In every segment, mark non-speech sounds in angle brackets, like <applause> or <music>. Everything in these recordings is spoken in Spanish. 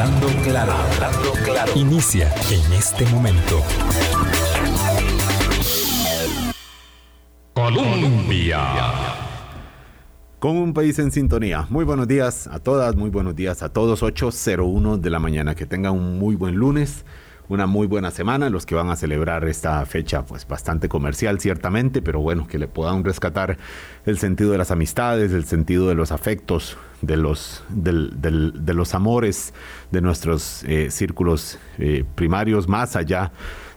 Hablando claro, hablando claro. Inicia en este momento. Colombia. Con un país en sintonía. Muy buenos días a todas, muy buenos días a todos. 8.01 de la mañana. Que tengan un muy buen lunes una muy buena semana, los que van a celebrar esta fecha pues bastante comercial ciertamente, pero bueno, que le puedan rescatar el sentido de las amistades, el sentido de los afectos, de los, de los amores de nuestros eh, círculos eh, primarios, más allá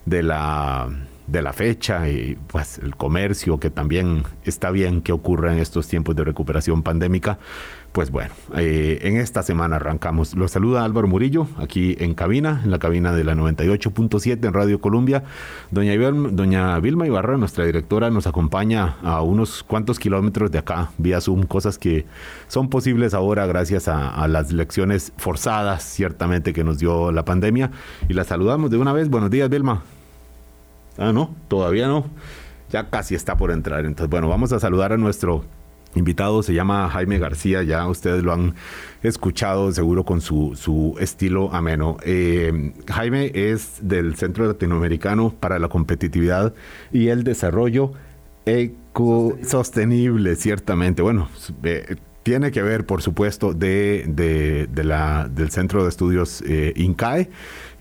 de la de la fecha y pues el comercio que también está bien que ocurra en estos tiempos de recuperación pandémica pues bueno, eh, en esta semana arrancamos. Los saluda Álvaro Murillo, aquí en cabina, en la cabina de la 98.7 en Radio Colombia. Doña, Vilma Ibarra, nuestra directora, nos acompaña a unos cuantos kilómetros de acá, vía Zoom, cosas que son posibles ahora gracias a, a las lecciones forzadas, ciertamente, que nos dio la pandemia. Y la saludamos de una vez. Buenos días, Vilma. Ah, no, todavía no. Ya casi está por entrar. Entonces, bueno, vamos a saludar a nuestro invitado se llama Jaime García, ya ustedes lo han escuchado seguro con su, su estilo ameno. Eh, Jaime es del Centro Latinoamericano para la Competitividad y el Desarrollo Ecosostenible, ciertamente. Bueno, eh, tiene que ver, por supuesto, de, de, la, del Centro de Estudios eh, INCAE.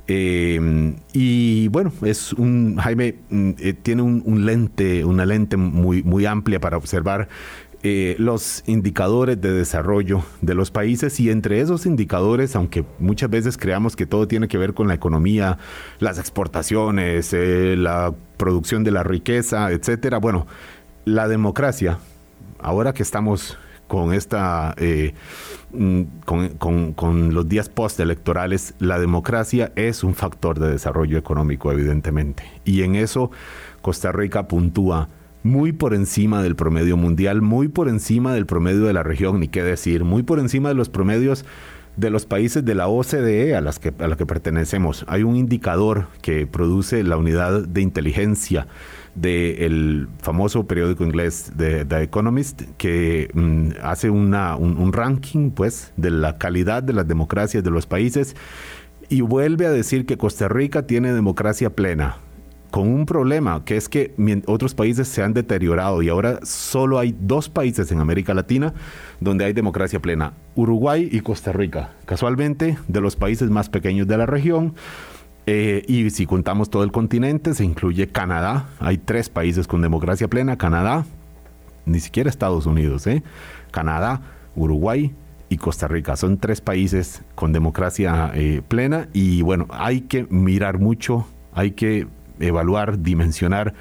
y bueno, es un Jaime mm, tiene un, un, lente, una lente muy, muy amplia para observar eh, los indicadores de desarrollo de los países y entre esos indicadores, aunque muchas veces creamos que todo tiene que ver con la economía, las exportaciones, eh, la producción de la riqueza, etcétera, bueno, la democracia, ahora que estamos con esta eh, mm, con, con, los días postelectorales, la democracia es un factor de desarrollo económico, evidentemente. Y en eso Costa Rica puntúa muy por encima del promedio mundial, muy por encima del promedio de la región, ni qué decir, muy por encima de los promedios de los países de la OCDE a, las que, a la que pertenecemos. Hay un indicador que produce la unidad de inteligencia del famoso periódico inglés de The Economist que mm, hace una, un ranking pues de la calidad de las democracias de los países y vuelve a decir que Costa Rica tiene democracia plena con un problema, que es que otros países se han deteriorado y ahora solo hay dos países en América Latina donde hay democracia plena, Uruguay y Costa Rica. Casualmente, de los países más pequeños de la región, eh, y si contamos todo el continente, se incluye Canadá. Hay tres países con democracia plena, Canadá, ni siquiera Estados Unidos, ¿eh? Canadá, Uruguay y Costa Rica. Son tres países con democracia eh, plena y bueno, hay que mirar mucho, hay que evaluar, dimensionar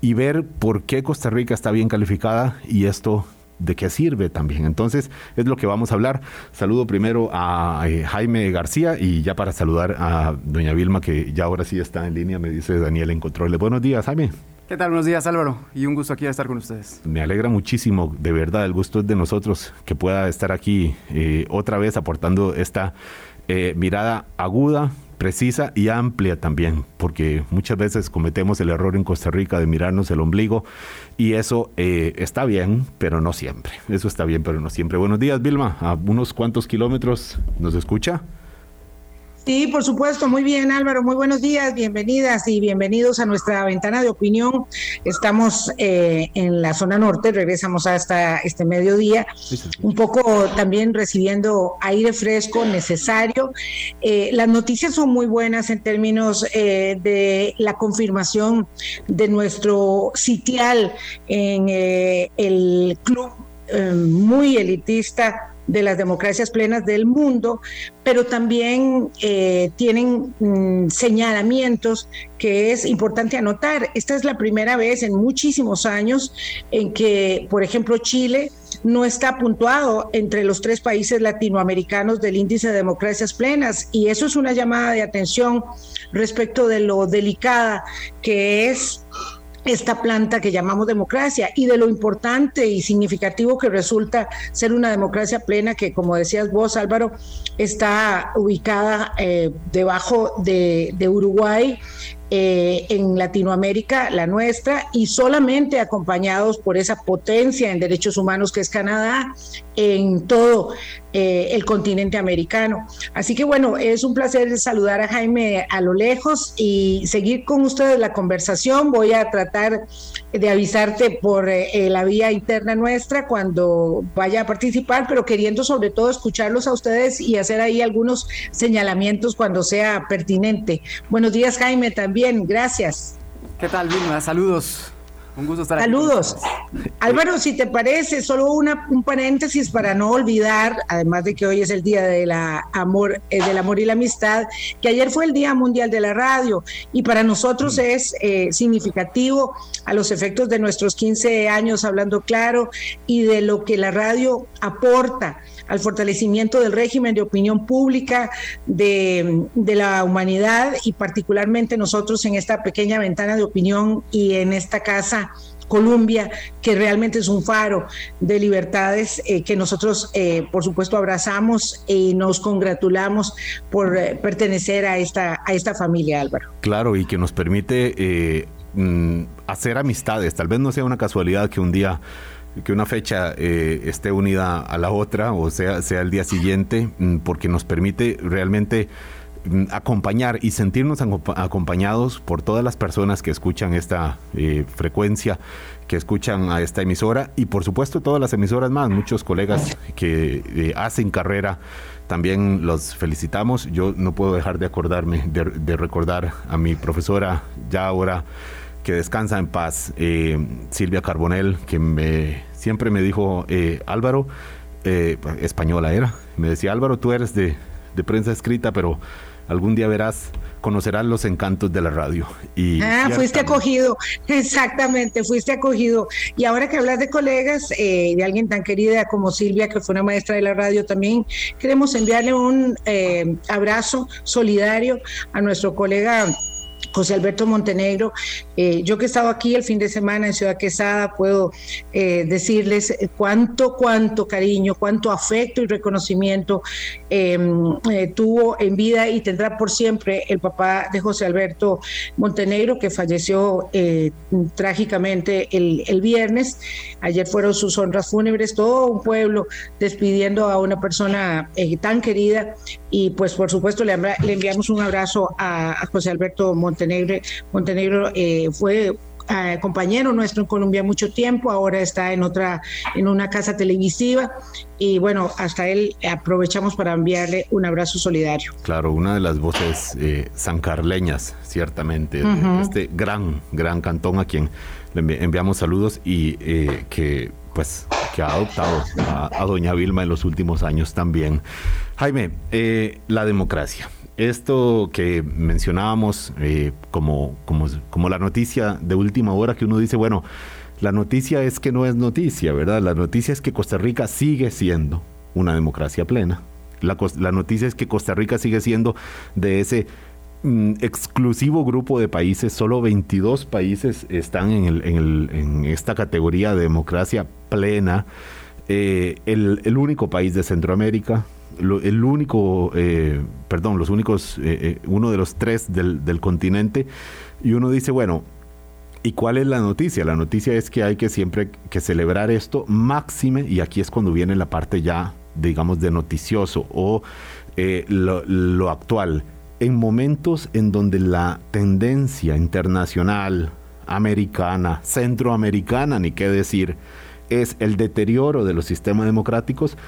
y ver por qué Costa Rica está bien calificada y esto de qué sirve también. Entonces, es lo que vamos a hablar. Saludo primero a eh, Jaime García y ya para saludar a doña Vilma, que ya ahora sí está en línea, me dice Daniel en control. Buenos días, Jaime. ¿Qué tal? Buenos días, Álvaro. Y un gusto aquí estar con ustedes. Me alegra muchísimo, de verdad, el gusto es de nosotros que pueda estar aquí eh, otra vez aportando esta eh, mirada aguda, precisa y amplia también, porque muchas veces cometemos el error en Costa Rica de mirarnos el ombligo y eso eh, está bien, pero no siempre. Eso está bien, pero no siempre. Buenos días, Vilma. A unos cuantos kilómetros nos escucha. Sí, por supuesto. Muy bien, Álvaro. Muy buenos días. Bienvenidas y bienvenidos a nuestra ventana de opinión. Estamos eh, en la zona norte, regresamos hasta este mediodía, un poco también recibiendo aire fresco necesario. Eh, las noticias son muy buenas en términos eh, de la confirmación de nuestro sitial en el club muy elitista de las democracias plenas del mundo, pero también eh, tienen mm, señalamientos que es importante anotar. Esta es la primera vez en muchísimos años en que, por ejemplo, Chile no está puntuado entre los tres países latinoamericanos del índice de democracias plenas y eso es una llamada de atención respecto de lo delicada que es esta planta que llamamos democracia y de lo importante y significativo que resulta ser una democracia plena que, como decías vos, Álvaro, está ubicada eh, debajo de, Uruguay. Eh, en Latinoamérica, la nuestra, y solamente acompañados por esa potencia en derechos humanos que es Canadá, en todo eh, el continente americano. Así que bueno, es un placer saludar a Jaime a lo lejos y seguir con ustedes la conversación. Voy a tratar de avisarte por eh, la vía interna nuestra cuando vaya a participar, pero queriendo sobre todo escucharlos a ustedes y hacer ahí algunos señalamientos cuando sea pertinente. Buenos días Jaime también, gracias. ¿Qué tal Vilma? Saludos. Un gusto estar Saludos. Álvaro, si te parece, solo una, un paréntesis para no olvidar, además de que hoy es el Día de la amor, eh, del Amor y la Amistad, que ayer fue el Día Mundial de la Radio y para nosotros mm. es eh, significativo a los efectos de nuestros 15 años hablando claro y de lo que la radio aporta al fortalecimiento del régimen de opinión pública de, de, la humanidad y particularmente nosotros en esta pequeña ventana de opinión y en esta casa Colombia, que realmente es un faro de libertades eh, que nosotros, eh, por supuesto, abrazamos y nos congratulamos por eh, pertenecer a esta, a esta familia, Álvaro. Claro, y que nos permite mm, hacer amistades. Tal vez no sea una casualidad que un día que una fecha eh, esté unida a la otra o sea, sea el día siguiente, mm, porque nos permite realmente mm, acompañar y sentirnos acompañados por todas las personas que escuchan esta eh, frecuencia, que escuchan a esta emisora y por supuesto todas las emisoras más, muchos colegas que eh, hacen carrera. También los felicitamos. Yo no puedo dejar de acordarme, de recordar a mi profesora ya ahora que descansa en paz, Silvia Carbonel, que me, siempre me dijo, eh, Álvaro, eh, española era, me decía, Álvaro, tú eres de, prensa escrita, pero algún día verás, conocerás los encantos de la radio. Y ah, fuiste acogido, <laughs> exactamente, fuiste acogido. Y ahora que hablas de colegas, de alguien tan querida como Silvia, que fue una maestra de la radio también, queremos enviarle un abrazo solidario a nuestro colega José Alberto Montenegro. Eh, yo que he estado aquí el fin de semana en Ciudad Quesada, puedo eh, decirles cuánto, cuánto cariño, cuánto afecto y reconocimiento em, eh, tuvo en vida y tendrá por siempre el papá de José Alberto Montenegro, que falleció trágicamente el, el, viernes. Ayer fueron sus honras fúnebres, todo un pueblo despidiendo a una persona tan querida y pues por supuesto le, enviamos un abrazo a, José Alberto Montenegro. Montenegro eh, fue eh, compañero nuestro en Colombia mucho tiempo, ahora está en otra, en una casa televisiva y bueno, hasta él aprovechamos para enviarle un abrazo solidario. Claro, una de las voces eh, sancarleñas, ciertamente, este gran, gran cantón a quien le enviamos saludos y que pues que ha adoptado a, doña Vilma en los últimos años también. Jaime, eh, la democracia. Esto que mencionábamos eh, como, como, como la noticia de última hora que uno dice, bueno, la noticia es que no es noticia, ¿verdad? La noticia es que Costa Rica sigue siendo una democracia plena. La, la noticia es que Costa Rica sigue siendo de ese Mm, exclusivo grupo de países, solo 22 países están en, esta categoría de democracia plena. Eh, el, único país de Centroamérica, el único, eh, perdón, los únicos, eh, uno de los tres del, del continente. Y uno dice, bueno, ¿Y cuál es la noticia? La noticia es que hay que siempre que celebrar esto máxime, y aquí es cuando viene la parte ya, digamos, de noticioso o lo, actual en momentos en donde la tendencia internacional, americana, centroamericana, ni qué decir, es el deterioro de los sistemas democráticos,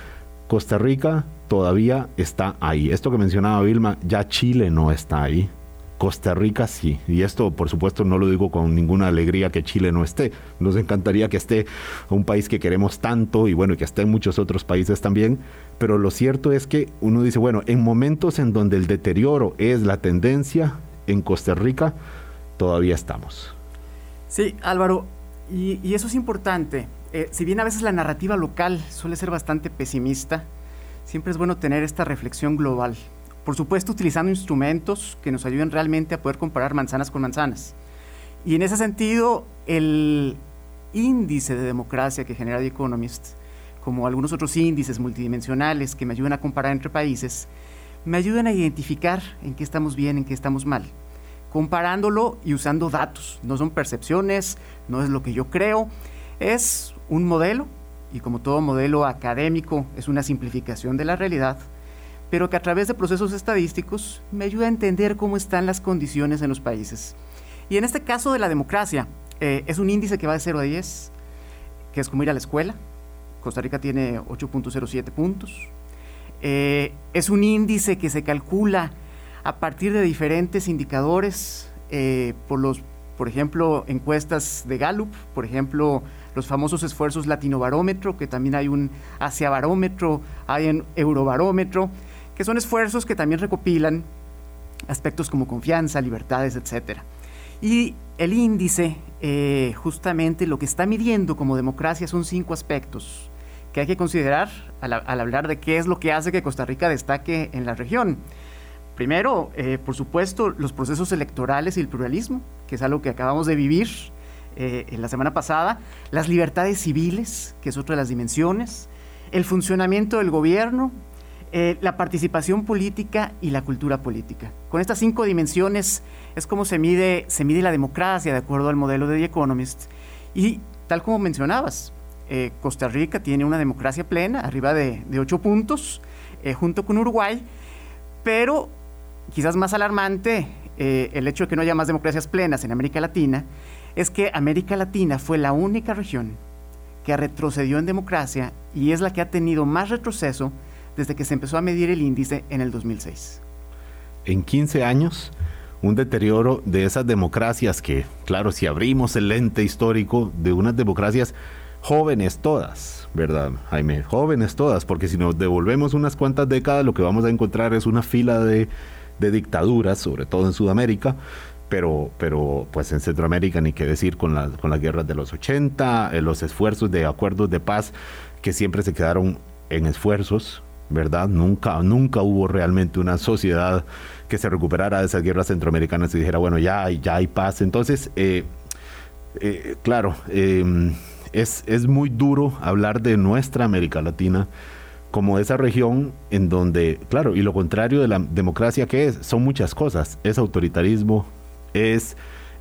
Costa Rica todavía está ahí. Esto que mencionaba Vilma, ya Chile no está ahí. Costa Rica sí. Y esto, por supuesto, no lo digo con ninguna alegría que Chile no esté. Nos encantaría que esté un país que queremos tanto y bueno, que esté en muchos otros países también. Pero lo cierto es que uno dice, bueno, en momentos en donde el deterioro es la tendencia, en Costa Rica todavía estamos. Sí, Álvaro, y, eso es importante. Eh, si bien a veces la narrativa local suele ser bastante pesimista, siempre es bueno tener esta reflexión global. Por supuesto, utilizando instrumentos que nos ayuden realmente a poder comparar manzanas con manzanas. Y en ese sentido, el índice de democracia que genera The Economist, como algunos otros índices multidimensionales que me ayudan a comparar entre países, me ayudan a identificar en qué estamos bien, en qué estamos mal, comparándolo y usando datos. No son percepciones, no es lo que yo creo, es un modelo y como todo modelo académico es una simplificación de la realidad, pero que a través de procesos estadísticos me ayuda a entender cómo están las condiciones en los países. Y en este caso de la democracia, eh, es un índice que va de 0 a 10, que es como ir a la escuela. Costa Rica tiene 8.07 puntos. Eh, es un índice que se calcula a partir de diferentes indicadores, eh, por los, por ejemplo, encuestas de Gallup, por ejemplo, los famosos esfuerzos latinobarómetro, que también hay un asiabarómetro, hay un eurobarómetro, que son esfuerzos que también recopilan aspectos como confianza, libertades, etc. Y el índice, eh, justamente lo que está midiendo como democracia son cinco aspectos que hay que considerar al, hablar de qué es lo que hace que Costa Rica destaque en la región. Primero, eh, por supuesto, los procesos electorales y el pluralismo, que es algo que acabamos de vivir eh, en la semana pasada, las libertades civiles, que es otra de las dimensiones, el funcionamiento del gobierno, eh, la participación política y la cultura política. Con estas cinco dimensiones es como se mide, se mide la democracia de acuerdo al modelo de The Economist. Y tal como mencionabas, eh, Costa Rica tiene una democracia plena, arriba de, ocho puntos, eh, junto con Uruguay, pero quizás más alarmante el hecho de que no haya más democracias plenas en América Latina, es que América Latina fue la única región que retrocedió en democracia y es la que ha tenido más retroceso desde que se empezó a medir el índice en el 2006. En 15 años, un deterioro de esas democracias que, claro, si abrimos el lente histórico de unas democracias jóvenes todas, ¿verdad, Jaime? Jóvenes todas, porque si nos devolvemos unas cuantas décadas, lo que vamos a encontrar es una fila de, dictaduras, sobre todo en Sudamérica, pero, pero pues en Centroamérica ni qué decir con, con las guerras de los 80, eh, los esfuerzos de acuerdos de paz que siempre se quedaron en esfuerzos, ¿verdad? Nunca, nunca hubo realmente una sociedad que se recuperara de esas guerras centroamericanas y dijera, bueno, ya, ya hay paz. Entonces, eh, eh, claro, em, es, es muy duro hablar de nuestra América Latina como esa región en donde, claro, y lo contrario de la democracia que es, son muchas cosas. Es autoritarismo, es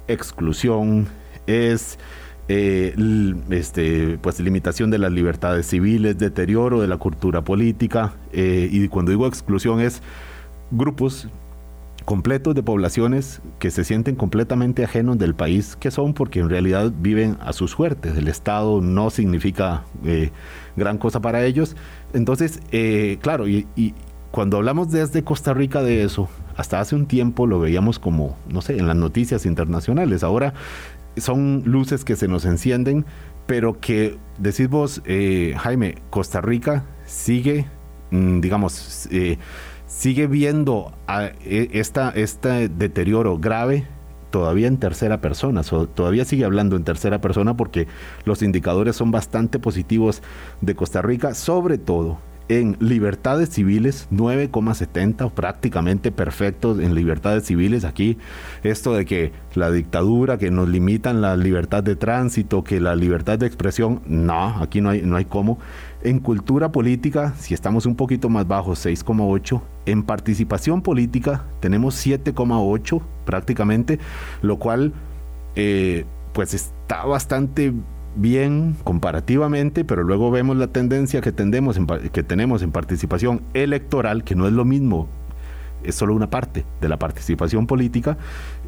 exclusión, es eh, este, pues limitación de las libertades civiles, deterioro de la cultura política, eh, y cuando digo exclusión es grupos completos de poblaciones que se sienten completamente ajenos del país que son porque en realidad viven a sus suertes. El Estado no significa eh, gran cosa para ellos. Entonces, claro, y, y, cuando hablamos desde Costa Rica de eso, hasta hace un tiempo lo veíamos como, no sé, en las noticias internacionales. Ahora son luces que se nos encienden, pero que decís vos, eh, Jaime, Costa Rica sigue, mm, digamos, eh, sigue viendo e, esta, este deterioro grave todavía en tercera persona, todavía sigue hablando en tercera persona porque los indicadores son bastante positivos de Costa Rica, sobre todo en libertades civiles 9,70 prácticamente perfectos en libertades civiles. Aquí esto de que la dictadura que nos limitan la libertad de tránsito que la libertad de expresión no aquí no hay no hay cómo. En cultura política si estamos un poquito más bajos 6,8 en participación política tenemos 7,8 prácticamente lo cual eh, pues está bastante bien comparativamente, pero luego vemos la tendencia que, tendemos que tenemos en participación electoral, que no es lo mismo, es solo una parte de la participación política,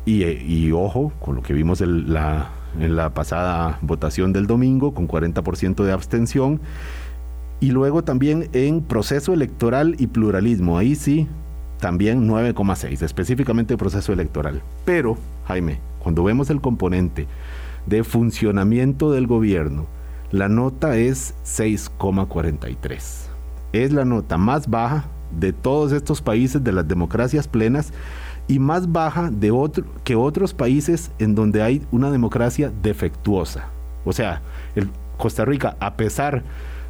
y, eh, ojo con lo que vimos en la, en la pasada votación del domingo, con 40% de abstención, y luego también en proceso electoral y pluralismo, ahí sí, también 9,6, específicamente proceso electoral. Pero, Jaime, cuando vemos el componente de funcionamiento del gobierno, la nota es 6,43. Es la nota más baja de todos estos países de las democracias plenas y más baja de que otros países en donde hay una democracia defectuosa. O sea, Costa Rica, a pesar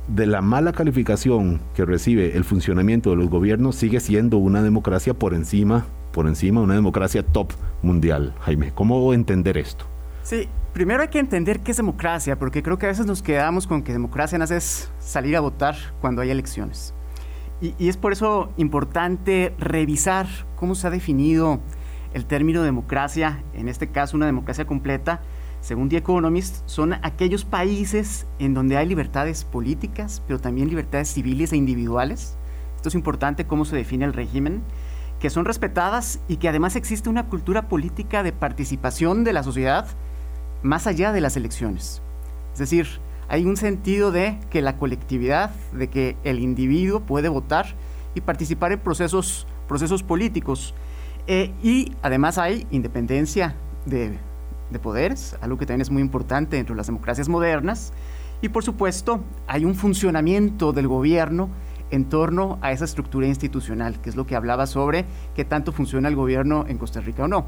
de la mala calificación que recibe el funcionamiento de los gobiernos, sigue siendo una democracia por encima, por encima, una democracia top mundial. Jaime, ¿cómo entender esto? Sí, primero hay que entender qué es democracia, porque creo que a veces nos quedamos con que democracia no es salir a votar cuando hay elecciones. Y, es por eso importante revisar cómo se ha definido el término democracia, en este caso una democracia completa, según The Economist, son aquellos países en donde hay libertades políticas, pero también libertades civiles e individuales. Esto es importante cómo se define el régimen, que son respetadas y que además existe una cultura política de participación de la sociedad más allá de las elecciones. Es decir, hay un sentido de que la colectividad, de que el individuo puede votar y participar en procesos, procesos políticos. Eh, y además hay independencia de de poderes, algo que también es muy importante dentro de las democracias modernas. Y por supuesto, hay un funcionamiento del gobierno en torno a esa estructura institucional, que es lo que hablaba sobre qué tanto funciona el gobierno en Costa Rica o no.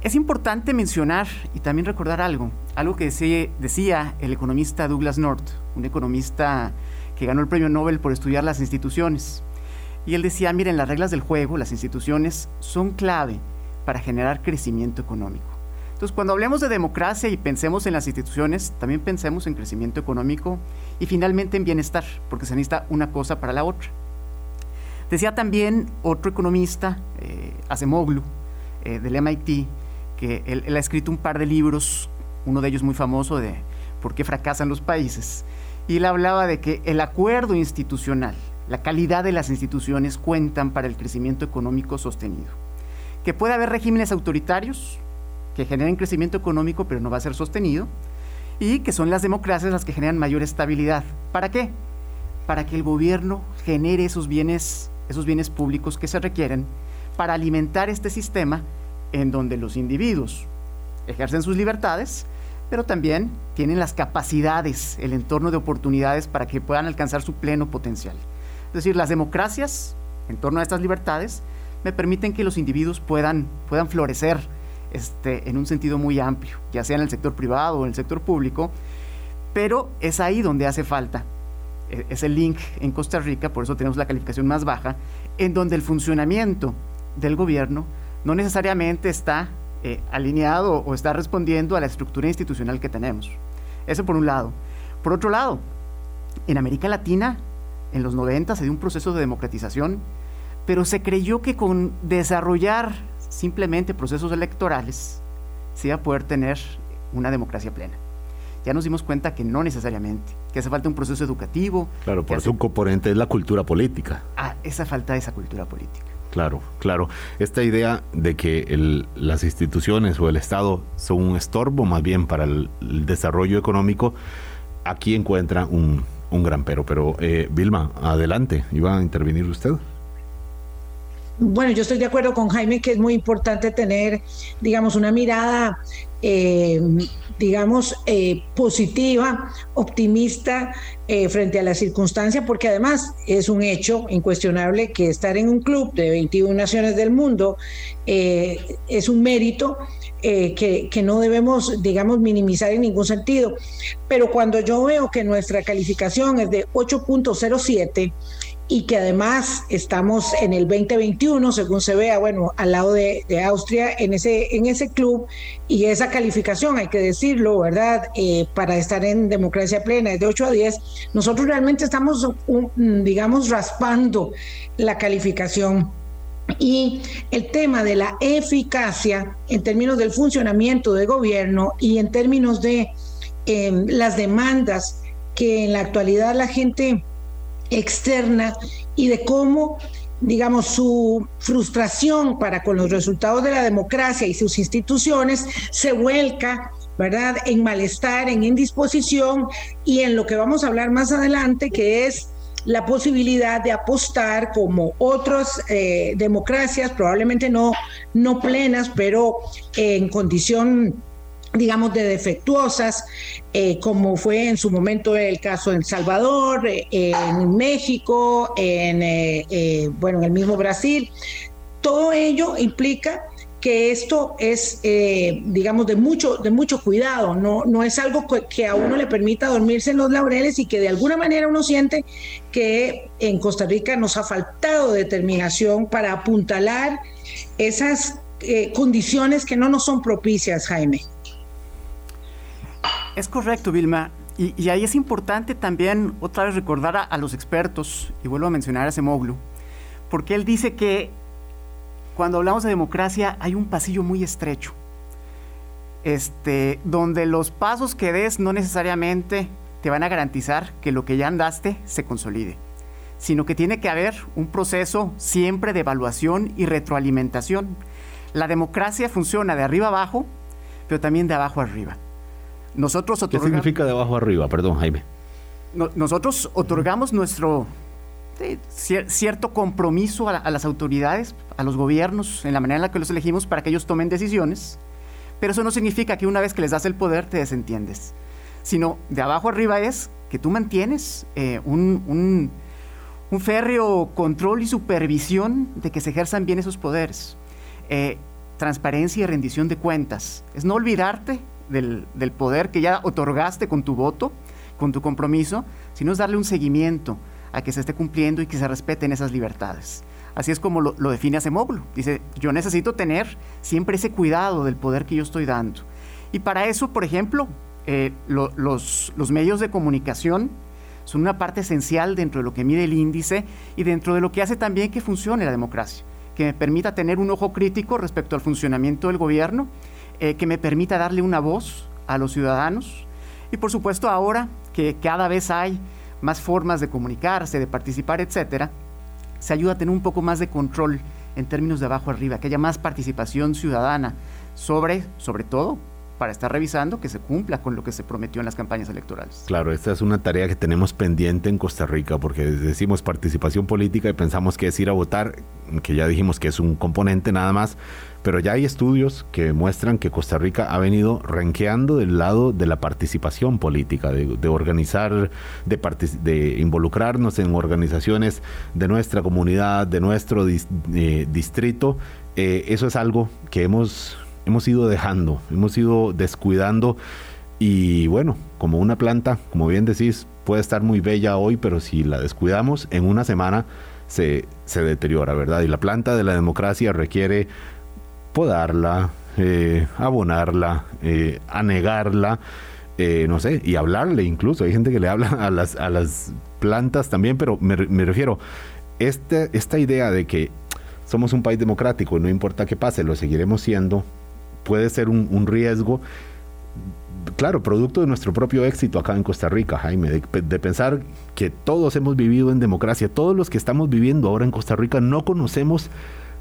Es importante mencionar y también recordar algo, algo que decía, el economista Douglas North, un economista que ganó el premio Nobel por estudiar las instituciones. Y él decía, miren, las reglas del juego, las instituciones, son clave para generar crecimiento económico. Entonces, cuando hablemos de democracia y pensemos en las instituciones, también pensemos en crecimiento económico y finalmente en bienestar, porque se necesita una cosa para la otra. Decía también otro economista, eh, Acemoglu, eh, del MIT, que él, ha escrito un par de libros, uno de ellos muy famoso de por qué fracasan los países, y él hablaba de que el acuerdo institucional, la calidad de las instituciones cuentan para el crecimiento económico sostenido. Que puede haber regímenes autoritarios, que generan crecimiento económico pero no va a ser sostenido, y que son las democracias las que generan mayor estabilidad. ¿Para qué? Para que el gobierno genere esos bienes, esos bienes públicos que se requieren para alimentar este sistema en donde los individuos ejercen sus libertades, pero también tienen las capacidades, el entorno de oportunidades para que puedan alcanzar su pleno potencial. Es decir, las democracias, en torno a estas libertades, me permiten que los individuos puedan, puedan florecer, este, en un sentido muy amplio, ya sea en el sector privado o en el sector público, pero es ahí donde hace falta e, ese link en Costa Rica, por eso tenemos la calificación más baja, en donde el funcionamiento del gobierno no necesariamente está eh, alineado o está respondiendo a la estructura institucional que tenemos. Eso por un lado. Por otro lado, en América Latina, en los 90 se dio un proceso de democratización, pero se creyó que con desarrollar simplemente procesos electorales, se iba a poder tener una democracia plena. Ya nos dimos cuenta que no necesariamente, que hace falta un proceso educativo. Claro, por su componente es la cultura política. Ah, esa falta de esa cultura política. Claro, claro. Esta idea de que las instituciones o el Estado son un estorbo más bien para el, desarrollo económico, aquí encuentra un, gran pero. Pero, eh, Vilma, adelante, iba a intervenir usted. Bueno, yo estoy de acuerdo con Jaime que es muy importante tener, digamos, una mirada, eh, digamos, eh, positiva, optimista eh, frente a la circunstancia, porque además es un hecho incuestionable que estar en un club de 21 naciones del mundo es un mérito que, que, no debemos, digamos, minimizar en ningún sentido. Pero cuando yo veo que nuestra calificación es de 8.07, y que además estamos en el 2021, según se vea, bueno, al lado de, Austria, en ese, en ese club y esa calificación, hay que decirlo, ¿verdad? Eh, para estar en democracia plena es de 8 a 10, nosotros realmente estamos, digamos, raspando la calificación. Y el tema de la eficacia en términos del funcionamiento del gobierno y en términos de em, las demandas que en la actualidad la gente externa y de cómo digamos, su frustración para con los resultados de la democracia y sus instituciones se vuelca, ¿verdad?, en malestar, en indisposición y en lo que vamos a hablar más adelante, que es la posibilidad de apostar como otras eh, democracias, probablemente no, no plenas, pero en condición digamos, de defectuosas, eh, como fue en su momento el caso en Salvador, eh, en México, en, eh, bueno, en el mismo Brasil. Todo ello implica que esto es, digamos, de mucho, de mucho cuidado, no, no es algo que a uno le permita dormirse en los laureles y que de alguna manera uno siente que en Costa Rica nos ha faltado determinación para apuntalar esas condiciones que no nos son propicias, Jaime. Es correcto, Vilma. Y, ahí es importante también otra vez recordar a, los expertos, y vuelvo a mencionar a Semoglu, porque él dice que cuando hablamos de democracia hay un pasillo muy estrecho. este, donde los pasos que des no necesariamente te van a garantizar que lo que ya andaste se consolide, sino que tiene que haber un proceso siempre de evaluación y retroalimentación. La democracia funciona de arriba abajo, pero también de abajo arriba. Nosotros ¿Qué significa de abajo arriba? Perdón, Jaime. nosotros otorgamos nuestro cierto compromiso a, las autoridades, a los gobiernos, en la manera en la que los elegimos para que ellos tomen decisiones, pero eso no significa que una vez que les das el poder te desentiendes, sino de abajo arriba es que tú mantienes eh, un, un, férreo control y supervisión de que se ejerzan bien esos poderes. Eh, transparencia y rendición de cuentas. Es no olvidarte del, poder que ya otorgaste con tu voto, con tu compromiso, sino es darle un seguimiento a que se esté cumpliendo y que se respeten esas libertades. Así es como lo, define Acemoglu. Dice, yo necesito tener siempre ese cuidado del poder que yo estoy dando. Y para eso, por ejemplo, eh, los medios de comunicación son una parte esencial dentro de lo que mide el índice y dentro de lo que hace también que funcione la democracia, que me permita tener un ojo crítico respecto al funcionamiento del gobierno, eh, que me permita darle una voz a los ciudadanos y por supuesto ahora que cada vez hay más formas de comunicarse, de participar, etcétera, se ayuda a tener un poco más de control en términos de abajo arriba, que haya más participación ciudadana sobre, sobre todo, para estar revisando que se cumpla con lo que se prometió en las campañas electorales. Claro, esta es una tarea que tenemos pendiente en Costa Rica, porque decimos participación política y pensamos que es ir a votar, que ya dijimos que es un componente nada más, pero ya hay estudios que muestran que Costa Rica ha venido renqueando del lado de la participación política, de, organizar, de, de, involucrarnos en organizaciones de nuestra comunidad, de nuestro eh, distrito. Eh, eso es algo que hemos hemos ido dejando, hemos ido descuidando y bueno, como una planta, como bien decís, puede estar muy bella hoy, pero si la descuidamos, en una semana se, se deteriora, ¿verdad? Y la planta de la democracia requiere podarla, eh, abonarla, eh, anegarla, eh, no sé, y hablarle incluso. Hay gente que le habla <laughs> a las, a las plantas también, pero me, refiero, este, esta idea de que somos un país democrático y no importa qué pase, lo seguiremos siendo, puede ser un, riesgo claro, producto de nuestro propio éxito acá en Costa Rica, Jaime, de, pensar que todos hemos vivido en democracia, todos los que estamos viviendo ahora en Costa Rica no conocemos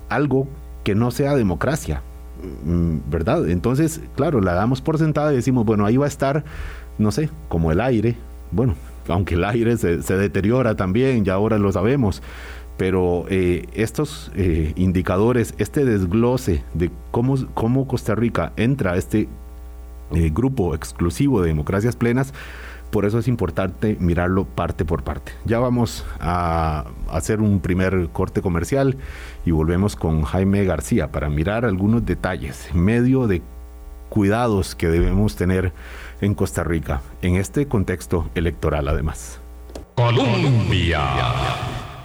algo que no sea democracia, mm, ¿verdad? Entonces, claro, la damos por sentada y decimos, bueno, ahí va a estar, no sé, como el aire, bueno, aunque el aire se, deteriora también, ya ahora lo sabemos, pero eh, estos eh, indicadores, este desglose de cómo, cómo Costa Rica entra a este eh, grupo exclusivo de democracias plenas, por eso es importante mirarlo parte por parte. Ya vamos a hacer un primer corte comercial y volvemos con Jaime García para mirar algunos detalles en medio de cuidados que debemos tener en Costa Rica, en este contexto electoral además. Colombia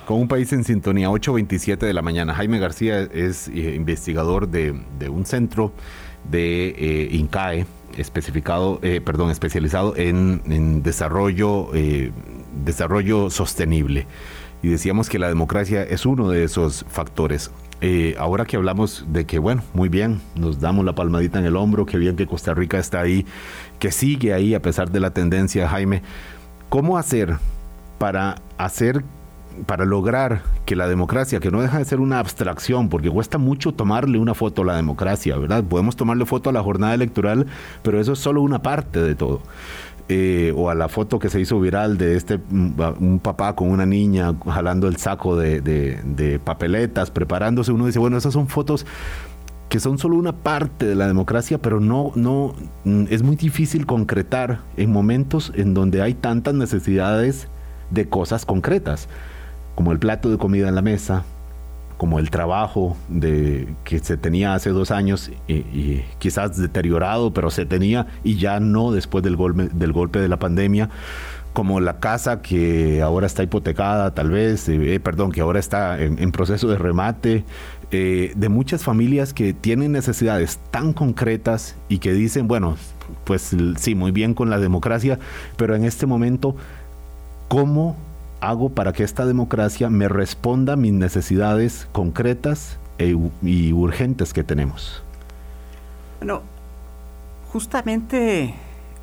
con un país en sintonía, 8.27 de la mañana. Jaime García es eh, investigador de, un centro de eh, INCAE, especificado, eh, perdón, especializado en, desarrollo, desarrollo sostenible. Y decíamos que la democracia es uno de esos factores. ahora que hablamos de que, bueno, muy bien, nos damos la palmadita en el hombro, que bien que Costa Rica está ahí, que sigue ahí a pesar de la tendencia, Jaime, ¿cómo hacer para hacer para lograr que la democracia, que no deja de ser una abstracción, porque cuesta mucho tomarle una foto a la democracia, ¿verdad? Podemos tomarle foto a la jornada electoral, pero eso es solo una parte de todo. Eh, o a la foto que se hizo viral de este mm, un papá con una niña jalando el saco de, de papeletas, preparándose. Uno dice, bueno, esas son fotos que son solo una parte de la democracia, pero no, no, mm, es muy difícil concretar en momentos en donde hay tantas necesidades de cosas concretas como el plato de comida en la mesa, como el trabajo de, que se tenía hace dos años y, quizás deteriorado, pero se tenía y ya no después del golpe, del golpe de la pandemia, como la casa que ahora está hipotecada tal vez, eh, perdón, que ahora está en, proceso de remate, eh, de muchas familias que tienen necesidades tan concretas y que dicen, bueno, pues sí, muy bien con la democracia, pero en este momento, ¿cómo hago para que esta democracia me responda a mis necesidades concretas e y urgentes que tenemos? Bueno, Justamente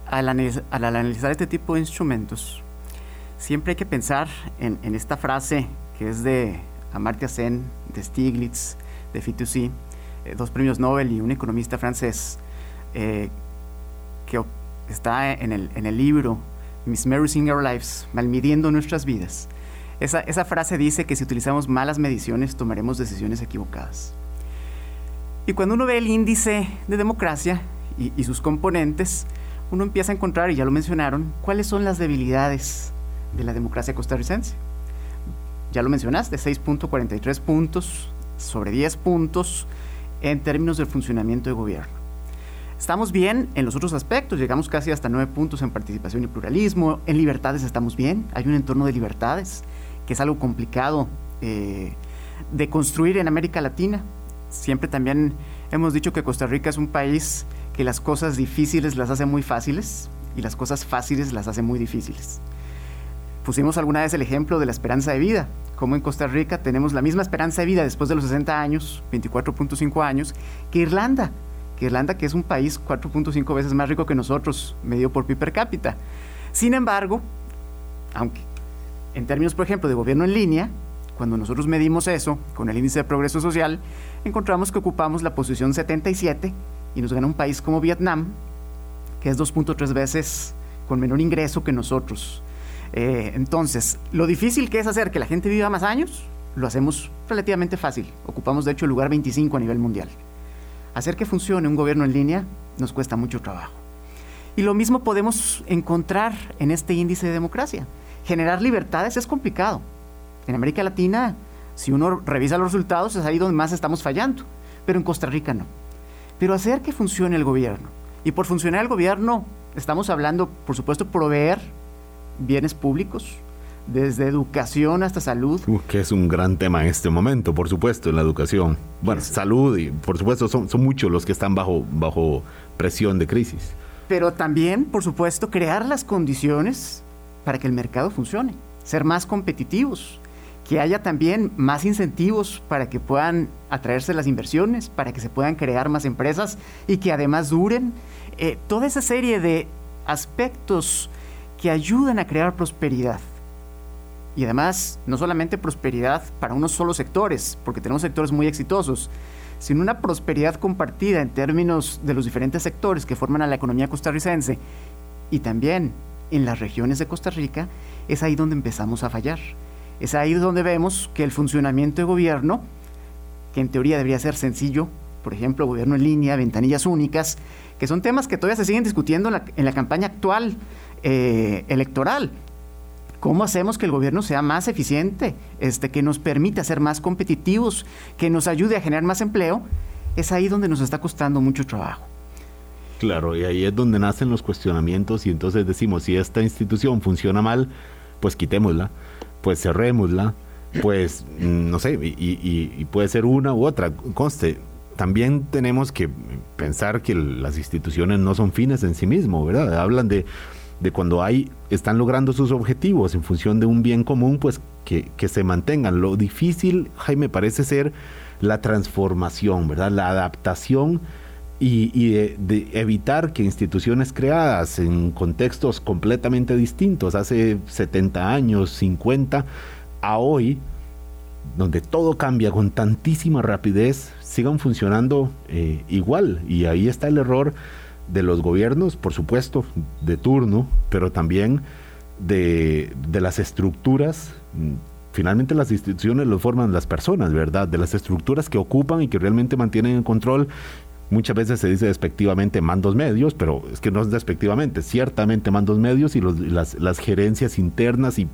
al, analizar este tipo de instrumentos, siempre hay que pensar en, esta frase que es de Amartya Sen, de Stiglitz, de Fitoussi, eh, dos premios Nobel y un economista francés, eh, que está en el, en el libro Miss Our Lives, Malmidiendo Nuestras Vidas. Esa, esa frase dice que si utilizamos malas mediciones tomaremos decisiones equivocadas. Y cuando uno ve el índice de democracia y, y, sus componentes, uno empieza a encontrar, y ya lo mencionaron, cuáles son las debilidades de la democracia costarricense. Ya lo mencionaste, 6.43 puntos sobre 10 puntos en términos del funcionamiento de gobierno. Estamos bien en los otros aspectos, llegamos casi hasta 9 puntos en participación y pluralismo, en libertades estamos bien, hay un entorno de libertades, que es algo complicado eh, de construir en América Latina. Siempre también hemos dicho que Costa Rica es un país que las cosas difíciles las hace muy fáciles y las cosas fáciles las hace muy difíciles. Pusimos alguna vez el ejemplo de la esperanza de vida, como en Costa Rica tenemos la misma esperanza de vida después de los 60 años, 24.5 años, que Irlanda, que Irlanda, que es un país 4.5 veces más rico que nosotros, medio por PIB per cápita. Sin embargo, aunque en términos, por ejemplo, de gobierno en línea, cuando nosotros medimos eso con el índice de progreso social, encontramos que ocupamos la posición 77 y nos gana un país como Vietnam, que es 2.3 veces con menor ingreso que nosotros. Eh, entonces, lo difícil que es hacer que la gente viva más años, lo hacemos relativamente fácil. Ocupamos, de hecho, el lugar 25 a nivel mundial. Hacer que funcione un gobierno en línea nos cuesta mucho trabajo. Y lo mismo podemos encontrar en este índice de democracia. Generar libertades es complicado. En América Latina, si uno revisa los resultados, es ahí donde más estamos fallando. Pero en Costa Rica no. Pero hacer que funcione el gobierno. Y por funcionar el gobierno, estamos hablando, por supuesto, proveer bienes públicos, desde educación hasta salud. que es un gran tema en este momento, por supuesto, en la educación. Bueno, salud y por supuesto son, son muchos los que están bajo, bajo presión de crisis. Pero también, por supuesto, crear las condiciones para que el mercado funcione, ser más competitivos, que haya también más incentivos para que puedan atraerse las inversiones, para que se puedan crear más empresas y que además duren. Eh, toda esa serie de aspectos que ayudan a crear prosperidad y además no solamente prosperidad para unos solos sectores, porque tenemos sectores muy exitosos, sino una prosperidad compartida en términos de los diferentes sectores que forman a la economía costarricense y también en las regiones de Costa Rica, es ahí donde empezamos a fallar. Es ahí donde vemos que el funcionamiento de gobierno, que en teoría debería ser sencillo, por ejemplo, gobierno en línea, ventanillas únicas, que son temas que todavía se siguen discutiendo en la, campaña actual eh, electoral, ¿Cómo hacemos que el gobierno sea más eficiente, este, que nos permita ser más competitivos, que nos ayude a generar más empleo? Es ahí donde nos está costando mucho trabajo. Claro, y ahí es donde nacen los cuestionamientos y entonces decimos, si esta institución funciona mal, pues quitémosla, pues cerrémosla, pues no sé, y, y puede ser una u otra. Conste, también tenemos que pensar que las instituciones no son fines en sí mismos, ¿verdad? Hablan de de cuando hay, están logrando sus objetivos en función de un bien común, pues que, se mantengan. Lo difícil, Jaime, parece ser la transformación, ¿verdad? La adaptación y, de, evitar que instituciones creadas en contextos completamente distintos, hace 70 años, 50, a hoy, donde todo cambia con tantísima rapidez, sigan funcionando eh, igual. Y ahí está el error de los gobiernos, por supuesto, de turno, pero también de, las estructuras. Finalmente las instituciones lo forman las personas, ¿verdad? De las estructuras que ocupan y que realmente mantienen el control. Muchas veces se dice despectivamente mandos medios, pero es que no es despectivamente, ciertamente mandos medios y las, las, gerencias internas y,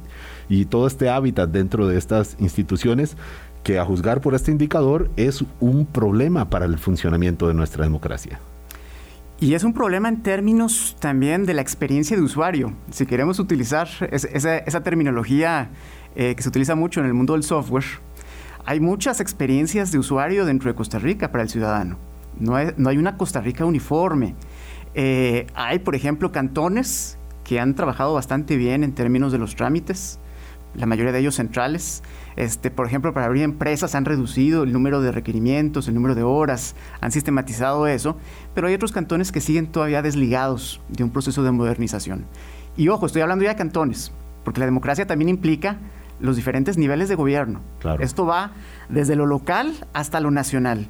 y todo este hábitat dentro de estas instituciones que a juzgar por este indicador es un problema para el funcionamiento de nuestra democracia. Y es un problema en términos también de la experiencia de usuario. Si queremos utilizar esa, terminología eh, que se utiliza mucho en el mundo del software, hay muchas experiencias de usuario dentro de Costa Rica para el ciudadano. No hay, no hay una Costa Rica uniforme. Eh, hay, por ejemplo, cantones que han trabajado bastante bien en términos de los trámites. la mayoría de ellos centrales. Este, por ejemplo, para abrir empresas han reducido el número de requerimientos, el número de horas, han sistematizado eso, pero hay otros cantones que siguen todavía desligados de un proceso de modernización. Y ojo, estoy hablando ya de cantones, porque la democracia también implica los diferentes niveles de gobierno. Esto va desde lo local hasta lo nacional.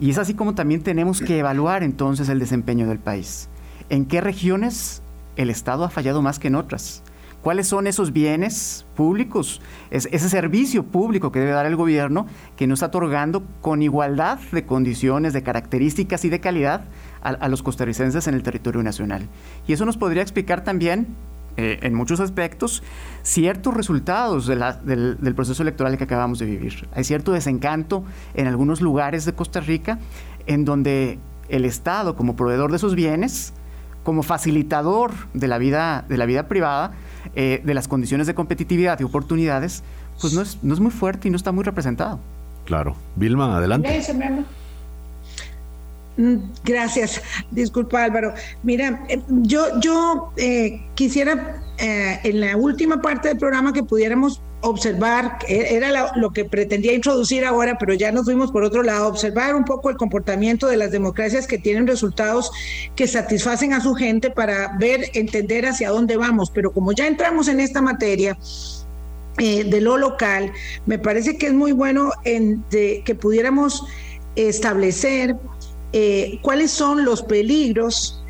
Y es así como también tenemos que evaluar entonces el desempeño del país. ¿En qué regiones el Estado ha fallado más que en otras? ¿Cuáles son esos bienes públicos, ese servicio público que debe dar el gobierno que no está otorgando con igualdad de condiciones, de características y de calidad a, los costarricenses en el territorio nacional? Y eso nos podría explicar también eh, en muchos aspectos, ciertos resultados del, del, proceso electoral que acabamos de vivir. Hay cierto desencanto en algunos lugares de Costa Rica en donde el Estado, como proveedor de esos bienes, como facilitador de la vida, de la vida privada, eh, de las condiciones de competitividad y oportunidades, pues no es, no es muy fuerte y no está muy representado. Claro. Vilma, adelante. Mm, gracias. Disculpa Álvaro. Mira, eh, yo, yo eh, quisiera en la última parte del programa que pudiéramos observar, era lo que pretendía introducir ahora, pero ya nos fuimos por otro lado, observar un poco el comportamiento de las democracias que tienen resultados que satisfacen a su gente para ver, entender hacia dónde vamos. Pero como ya entramos en esta materia, eh, de lo local, me parece que es muy bueno en, que pudiéramos establecer eh, cuáles son los peligros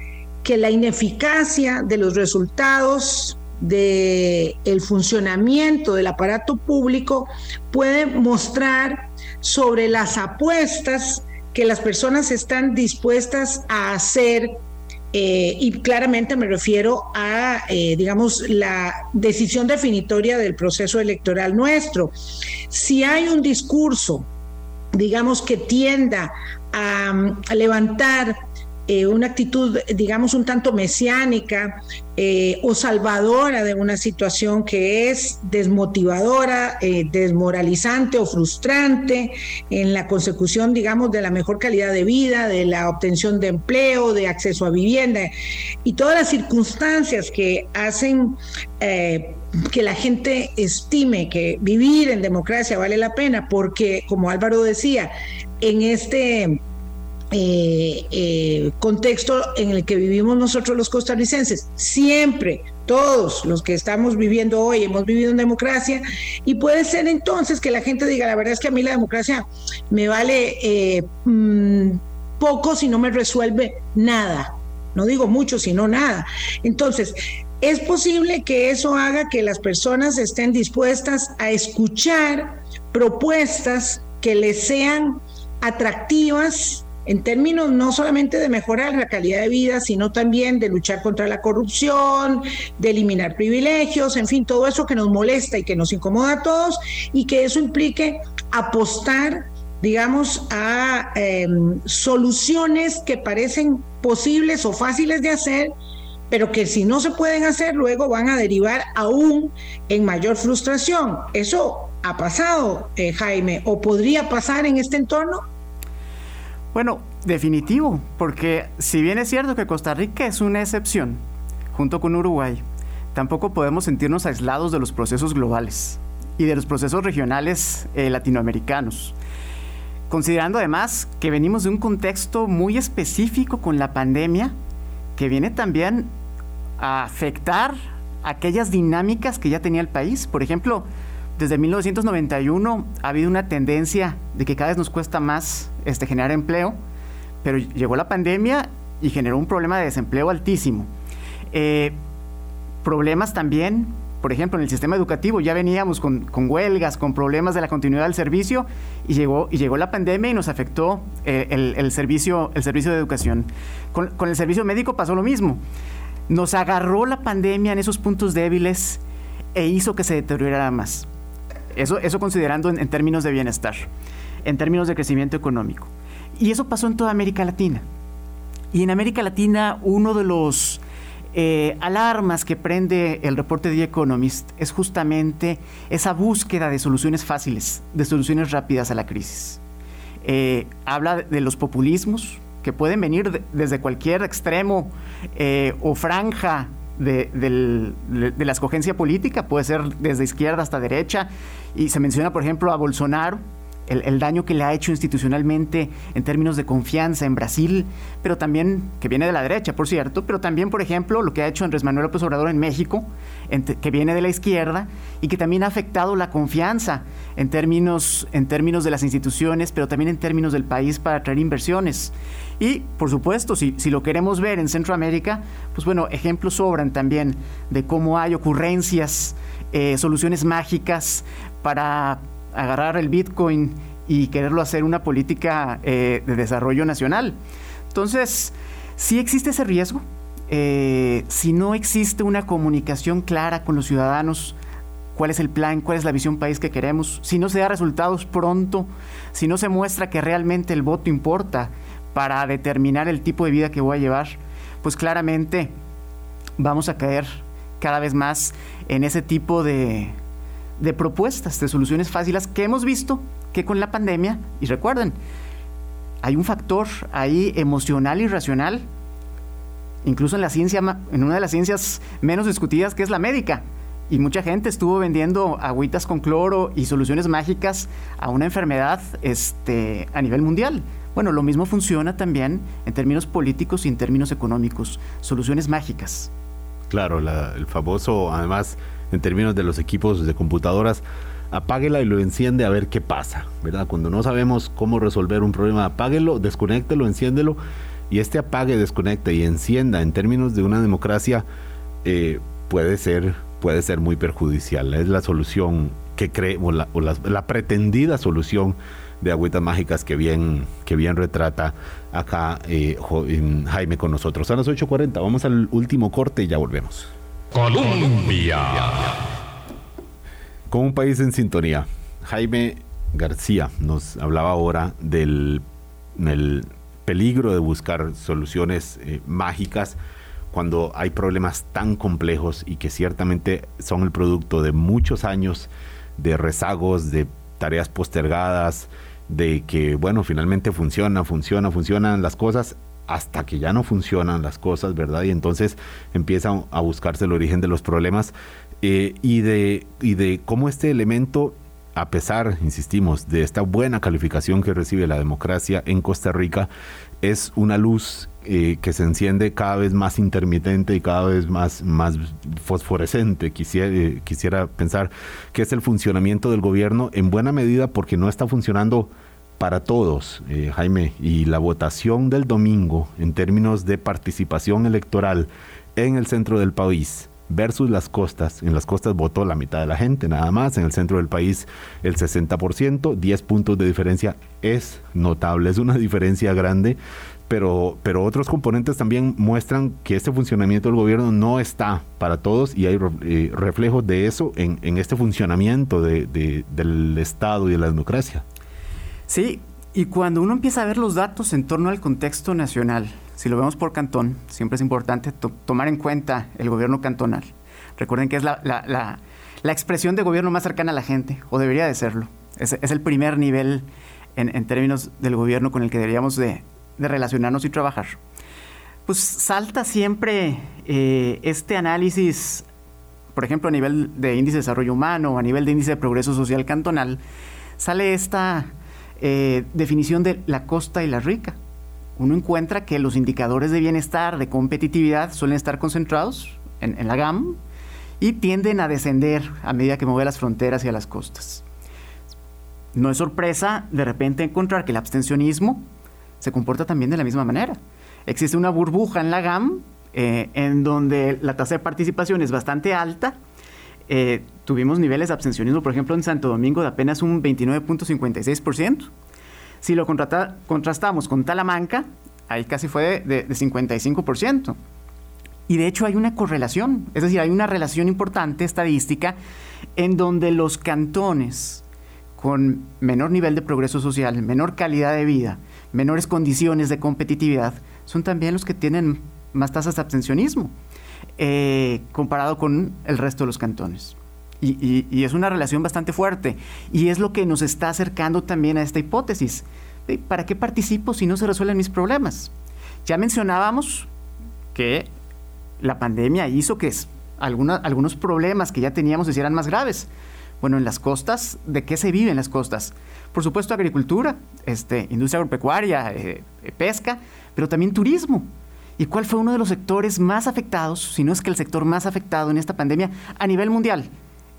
que la ineficacia de los resultados de el funcionamiento del aparato público puede mostrar sobre las apuestas que las personas están dispuestas a hacer eh, y claramente me refiero a, eh, digamos, la decisión definitoria del proceso electoral nuestro. Si hay un discurso, digamos, que tienda a levantar eh, una actitud, digamos, un tanto mesiánica eh, o salvadora de una situación que es desmotivadora, eh, desmoralizante o frustrante en la consecución, digamos, de la mejor calidad de vida, de la obtención de empleo, de acceso a vivienda. Y todas las circunstancias que hacen que la gente estime que vivir en democracia vale la pena, porque, como Álvaro decía, en este eh, eh, contexto en el que vivimos nosotros los costarricenses. Siempre, todos los que estamos viviendo hoy hemos vivido en democracia y puede ser entonces que la gente diga, la verdad es que a mí la democracia me vale eh, mm, poco si no me resuelve nada. No digo mucho, sino nada. Entonces, es posible que eso haga que las personas estén dispuestas a escuchar propuestas que les sean atractivas en términos no solamente de mejorar la calidad de vida, sino también de luchar contra la corrupción, de eliminar privilegios, en fin, todo eso que nos molesta y que nos incomoda a todos y que eso implique apostar digamos, a em, soluciones que parecen posibles o fáciles de hacer, pero que si no se pueden hacer, luego van a derivar aún en mayor frustración. ¿Eso ha pasado, eh, Jaime? ¿O podría pasar en este entorno? Bueno, definitivo, porque si bien es cierto que Costa Rica es una excepción, junto con Uruguay, tampoco podemos sentirnos aislados de los procesos globales y de los procesos regionales eh, latinoamericanos. Considerando además que venimos de un contexto muy específico con la pandemia, que viene también a afectar aquellas dinámicas que ya tenía el país. Por ejemplo, desde 1991 ha habido una tendencia de que cada vez nos cuesta más este, generar empleo, pero llegó la pandemia y generó un problema de desempleo altísimo. Eh, problemas también, por ejemplo, en el sistema educativo, ya veníamos con, huelgas, con problemas de la continuidad del servicio y llegó, y llegó la pandemia y nos afectó eh, el, servicio, el servicio de educación. Con, con el servicio médico pasó lo mismo. Nos agarró la pandemia en esos puntos débiles e hizo que se deteriorara más. Eso, eso considerando en, términos de bienestar, en términos de crecimiento económico. Y eso pasó en toda América Latina. Y en América Latina uno de los eh, alarmas que prende el reporte de The Economist es justamente esa búsqueda de soluciones fáciles, de soluciones rápidas a la crisis. Eh, habla de los populismos que pueden venir desde cualquier extremo eh, o franja de, de, la escogencia política, puede ser desde izquierda hasta derecha, y se menciona, por ejemplo, a Bolsonaro, el, daño que le ha hecho institucionalmente en términos de confianza en Brasil, pero también, que viene de la derecha, por cierto, pero también, por ejemplo, lo que ha hecho Andrés Manuel López Obrador en México, que viene de la izquierda y que también ha afectado la confianza en términos, en términos de las instituciones, pero también en términos del país para atraer inversiones. Y, por supuesto, si, si lo queremos ver en Centroamérica, pues bueno, ejemplos sobran también de cómo hay ocurrencias, eh, soluciones mágicas para agarrar el Bitcoin y quererlo hacer una política eh, de desarrollo nacional. Entonces, si existe ese riesgo. Eh, si no existe una comunicación clara con los ciudadanos, cuál es el plan, cuál es la visión país que queremos, si no se da resultados pronto, si no se muestra que realmente el voto importa para determinar el tipo de vida que voy a llevar, pues claramente vamos a caer cada vez más en ese tipo de, de propuestas, de soluciones fáciles que hemos visto que con la pandemia, y recuerden, hay un factor ahí emocional y racional, incluso en la ciencia, en una de las ciencias menos discutidas que es la médica. Y mucha gente estuvo vendiendo agüitas con cloro y soluciones mágicas a una enfermedad este, a nivel mundial. Bueno, lo mismo funciona también en términos políticos y en términos económicos. Soluciones mágicas. Claro, el famoso, además, en términos de los equipos de computadoras, apáguela y lo enciende a ver qué pasa, ¿verdad? Cuando no sabemos cómo resolver un problema, apáguelo, desconéctelo, enciéndelo y este apague, desconecte y encienda en términos de una democracia eh, puede ser puede ser muy perjudicial. Es la solución que cree o, la, la, pretendida solución de agüitas mágicas que bien que bien retrata acá eh, Jaime con nosotros. A las 8.40 vamos al último corte y ya volvemos. Colombia. Con un país en sintonía. Jaime García nos hablaba ahora del, peligro de buscar soluciones eh, mágicas cuando hay problemas tan complejos y que ciertamente son el producto de muchos años de rezagos, de tareas postergadas, de que, bueno, finalmente funciona, funciona, funcionan las cosas hasta que ya no funcionan las cosas, ¿verdad? Y entonces empieza a buscarse el origen de los problemas eh, y, de, y de cómo este elemento, a pesar, insistimos, de esta buena calificación que recibe la democracia en Costa Rica, es una luz eh, que se enciende cada vez más intermitente y cada vez más, más fosforescente. Quisiera, eh, quisiera pensar que es el funcionamiento del gobierno en buena medida porque no está funcionando para todos, eh, Jaime, y la votación del domingo en términos de participación electoral en el centro del país versus las costas. En las costas votó la mitad de la gente, nada más. En el centro del país el 60%, 10 puntos de diferencia es notable, es una diferencia grande. Pero, pero otros componentes también muestran que este funcionamiento del gobierno no está para todos y hay eh, reflejos de eso en, este funcionamiento de, del Estado y de la democracia. Sí, y cuando uno empieza a ver los datos en torno al contexto nacional, si lo vemos por cantón, siempre es importante tomar en cuenta el gobierno cantonal. Recuerden que es la, la, la, expresión de gobierno más cercana a la gente, o debería de serlo. Es, el primer nivel en, en, términos del gobierno con el que deberíamos de, de relacionarnos y trabajar. Pues salta siempre eh, este análisis, por ejemplo, a nivel de índice de desarrollo humano a nivel de índice de progreso social cantonal, sale esta eh, definición de la costa y la rica. Uno encuentra que los indicadores de bienestar, de competitividad, suelen estar concentrados en, la GAM y tienden a descender a medida que mueve las fronteras y a las costas. No es sorpresa de repente encontrar que el abstencionismo se comporta también de la misma manera. Existe una burbuja en la GAM eh, en donde la tasa de participación es bastante alta eh, tuvimos niveles de abstencionismo, por ejemplo, en Santo Domingo de apenas un 29.56%. Si lo contrastamos con Talamanca, ahí casi fue de, de 55%. Y de hecho hay una correlación, es decir, hay una relación importante estadística en donde los cantones con menor nivel de progreso social, menor calidad de vida, menores condiciones de competitividad, son también los que tienen más tasas de abstencionismo. Eh, comparado con el resto de los cantones. Y, es una relación bastante fuerte. Y es lo que nos está acercando también a esta hipótesis. ¿Para qué participo si no se resuelven mis problemas? Ya mencionábamos que la pandemia hizo que algunos problemas que ya teníamos se hicieran más graves. Bueno, en las costas, ¿de qué se vive en las costas? Por supuesto, agricultura, este, industria agropecuaria, eh, pesca, pero también turismo. ¿Y cuál fue uno de los sectores más afectados, si no es que el sector más afectado en esta pandemia a nivel mundial?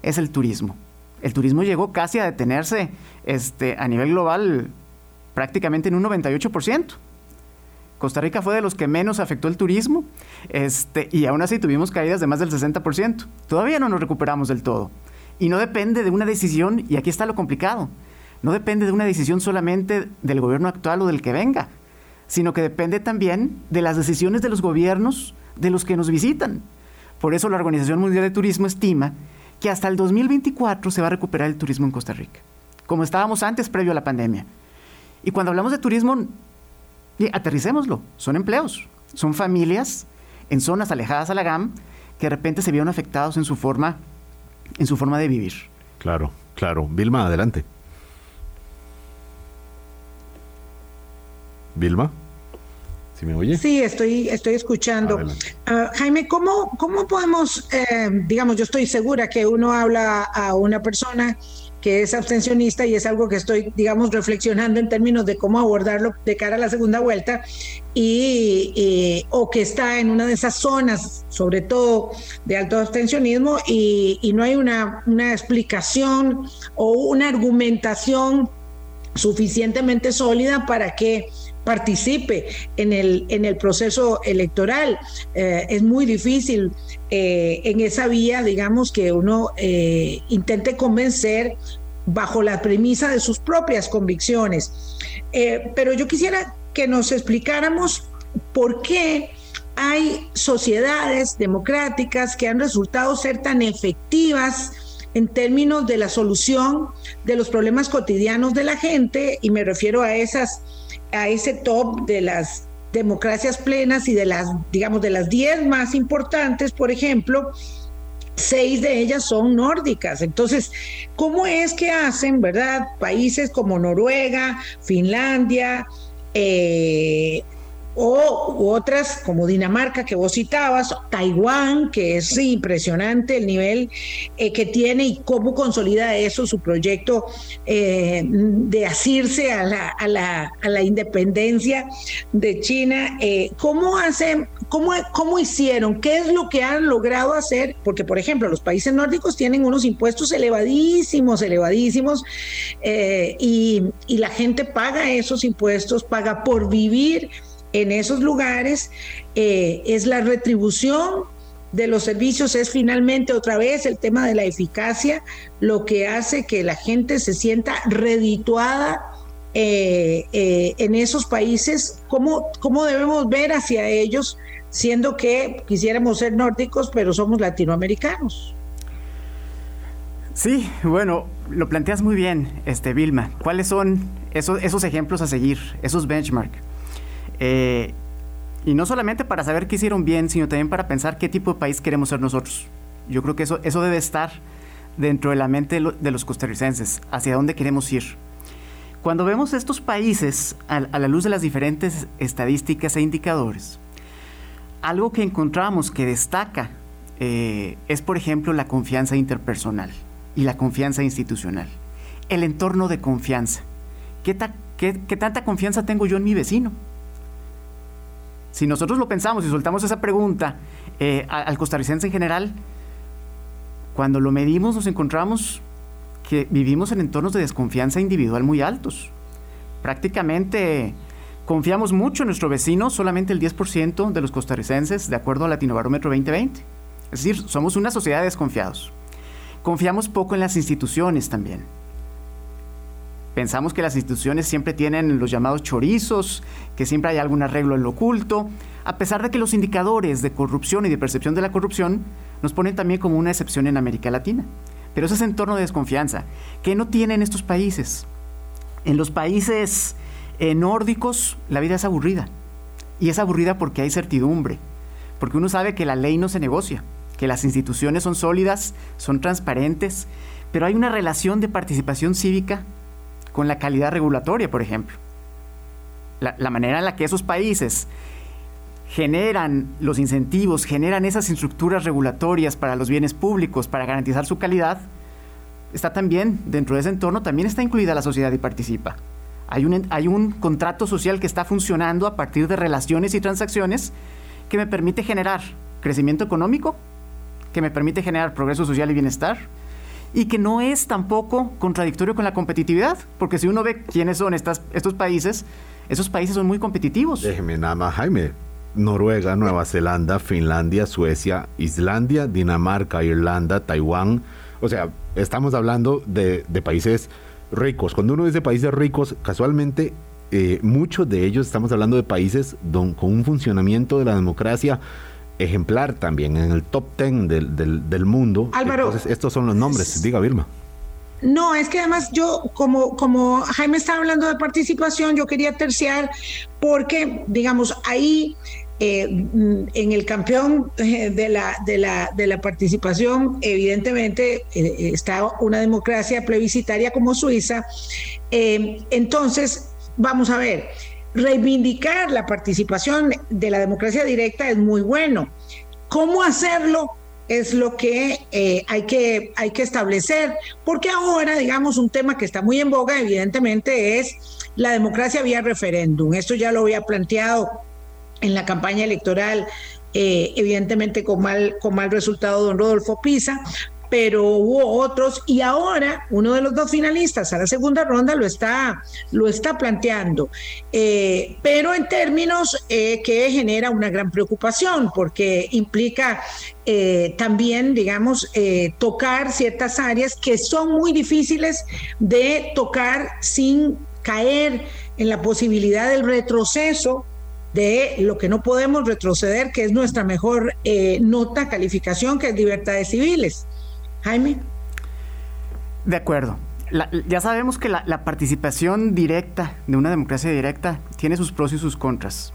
Es el turismo. El turismo llegó casi a detenerse este, a nivel global prácticamente en un 98%. Costa Rica fue de los que menos afectó el turismo este, y aún así tuvimos caídas de más del 60%. Todavía no nos recuperamos del todo. Y no depende de una decisión, y aquí está lo complicado, no depende de una decisión solamente del gobierno actual o del que venga, sino que depende también de las decisiones de los gobiernos de los que nos visitan. Por eso la Organización Mundial de Turismo estima que hasta el 2024 se va a recuperar el turismo en Costa Rica, como estábamos antes previo a la pandemia. Y cuando hablamos de turismo, aterricémoslo, son empleos, son familias en zonas alejadas a la GAM que de repente se vieron afectados en su forma, en su forma de vivir. Claro, claro. Vilma, adelante. Vilma. ¿Sí me oye? Sí, estoy, estoy escuchando. Ah, Jaime, ¿cómo, cómo podemos, eh, digamos, yo estoy segura que uno habla a una persona que es abstencionista y es algo que estoy, digamos, reflexionando en términos de cómo abordarlo de cara a la segunda vuelta y, o que está en una de esas zonas, sobre todo de alto abstencionismo y, y no hay una, una explicación o una argumentación suficientemente sólida para que participe en el, en el proceso electoral. Eh, es muy difícil eh, en esa vía, digamos, que uno eh, intente convencer bajo la premisa de sus propias convicciones. pero yo quisiera que nos explicáramos por qué hay sociedades democráticas que han resultado ser tan efectivas en términos de la solución de los problemas cotidianos de la gente, y me refiero a esas a ese top de las democracias plenas y de las, digamos, de las 10 más importantes, por ejemplo, seis de ellas son nórdicas. Entonces, ¿cómo es que hacen, verdad, países como Noruega, Finlandia, eh, o otras como Dinamarca que vos citabas, Taiwán, que es impresionante el nivel eh, que tiene y cómo consolida eso su proyecto eh, de asirse a la, a, la, a la, independencia de China. Eh, ¿Cómo hacen, cómo, cómo hicieron? ¿Qué es lo que han logrado hacer? Porque, por ejemplo, los países nórdicos tienen unos impuestos elevadísimos, elevadísimos, y, y la gente paga esos impuestos, paga por vivir en esos lugares eh, es la retribución de los servicios, es finalmente otra vez el tema de la eficacia, lo que hace que la gente se sienta redituada eh, eh, en esos países, ¿cómo, ¿cómo debemos ver hacia ellos, siendo que quisiéramos ser nórdicos, pero somos latinoamericanos? Sí, bueno, lo planteas muy bien, este Vilma. ¿Cuáles son esos, esos ejemplos a seguir, esos benchmarks? Eh, y no solamente para saber qué hicieron bien, sino también para pensar qué tipo de país queremos ser nosotros. Yo creo que eso, eso debe estar dentro de la mente de, los costarricenses, hacia dónde queremos ir. Cuando vemos estos países a, la luz de las diferentes estadísticas e indicadores, algo que encontramos que destaca eh, es, por ejemplo, la confianza interpersonal y la confianza institucional. El entorno de confianza. ¿Qué, qué tanta confianza tengo yo en mi vecino? Si nosotros lo pensamos y soltamos esa pregunta eh, al costarricense en general, cuando lo medimos nos encontramos que vivimos en entornos de desconfianza individual muy altos. Prácticamente confiamos mucho en nuestro vecino, solamente el 10% de los costarricenses, de acuerdo al Latinobarómetro 2020. Es decir, somos una sociedad de desconfiados. Confiamos poco en las instituciones también. Pensamos que las instituciones siempre tienen los llamados chorizos, que siempre hay algún arreglo en lo oculto, a pesar de que los indicadores de corrupción y de percepción de la corrupción nos ponen también como una excepción en América Latina. Pero ese es entorno de desconfianza, que no tienen estos países. En los países eh, nórdicos la vida es aburrida. Y es aburrida porque hay certidumbre, porque uno sabe que la ley no se negocia, que las instituciones son sólidas, son transparentes, pero hay una relación de participación cívica con la calidad regulatoria, por ejemplo. La, manera en la que esos países generan los incentivos, generan esas estructuras regulatorias para los bienes públicos, para garantizar su calidad, está también, dentro de ese entorno, también está incluida la sociedad y participa. Hay un, hay un contrato social que está funcionando a partir de relaciones y transacciones que me permite generar crecimiento económico, que me permite generar progreso social y bienestar, y que no es tampoco contradictorio con la competitividad, porque si uno ve quiénes son estos países, esos países son muy competitivos. Déjeme nada más, Jaime. Noruega, Nueva Zelanda, Finlandia, Suecia, Islandia, Dinamarca, Irlanda, Taiwán. O sea, estamos hablando de, países ricos. Cuando uno dice países ricos, casualmente eh, muchos de ellos estamos hablando de países con un funcionamiento de la democracia ejemplar también, en el top ten del, del, mundo. Álvaro. Entonces, estos son los nombres. Diga, Vilma. No, es que además yo, como, como Jaime estaba hablando de participación, yo quería terciar porque, digamos, ahí eh, en el campeón eh, de la, de la, de la participación, evidentemente eh, está una democracia plebiscitaria como Suiza. entonces, vamos a ver, reivindicar la participación de la democracia directa es muy bueno. ¿Cómo hacerlo? es lo que, hay que hay que establecer, porque ahora, digamos, un tema que está muy en boga, evidentemente, es la democracia vía referéndum. Esto ya lo había planteado en la campaña electoral, eh, evidentemente con mal, con mal resultado don Rodolfo Pisa, pero hubo otros y ahora uno de los dos finalistas a la segunda ronda lo está, lo está planteando, eh, pero en términos eh, que genera una gran preocupación porque implica también, digamos, tocar ciertas áreas que son muy difíciles de tocar sin caer en la posibilidad del retroceso de lo que no podemos retroceder, que es nuestra mejor eh, nota, calificación, que es libertades civiles. Jaime. De acuerdo. ya sabemos que la, participación directa de una democracia directa tiene sus pros y sus contras.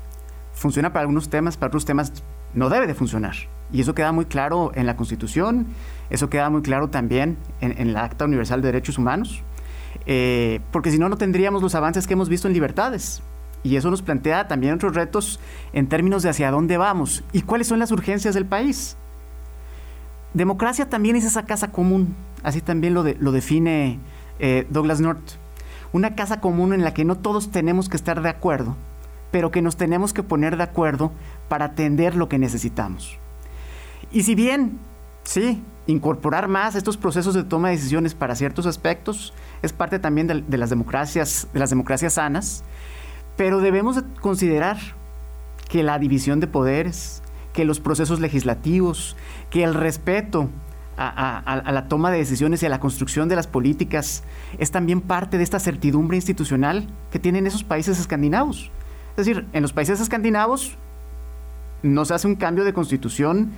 Funciona para algunos temas, para otros temas no debe de funcionar. Y eso queda muy claro en la Constitución, eso queda muy claro también en, en la Acta Universal de Derechos Humanos, eh, porque si no, no tendríamos los avances que hemos visto en libertades. Y eso nos plantea también otros retos en términos de hacia dónde vamos y cuáles son las urgencias del país. Democracia también es esa casa común, así también lo, define eh, Douglas North. Una casa común en la que no todos tenemos que estar de acuerdo, pero que nos tenemos que poner de acuerdo para atender lo que necesitamos. Y si bien, sí, incorporar más estos procesos de toma de decisiones para ciertos aspectos es parte también de las democracias, de las democracias sanas, pero debemos considerar que la división de poderes, que los procesos legislativos, que el respeto a, la toma de decisiones y a la construcción de las políticas es también parte de esta certidumbre institucional que tienen esos países escandinavos. Es decir, en los países escandinavos no se hace un cambio de constitución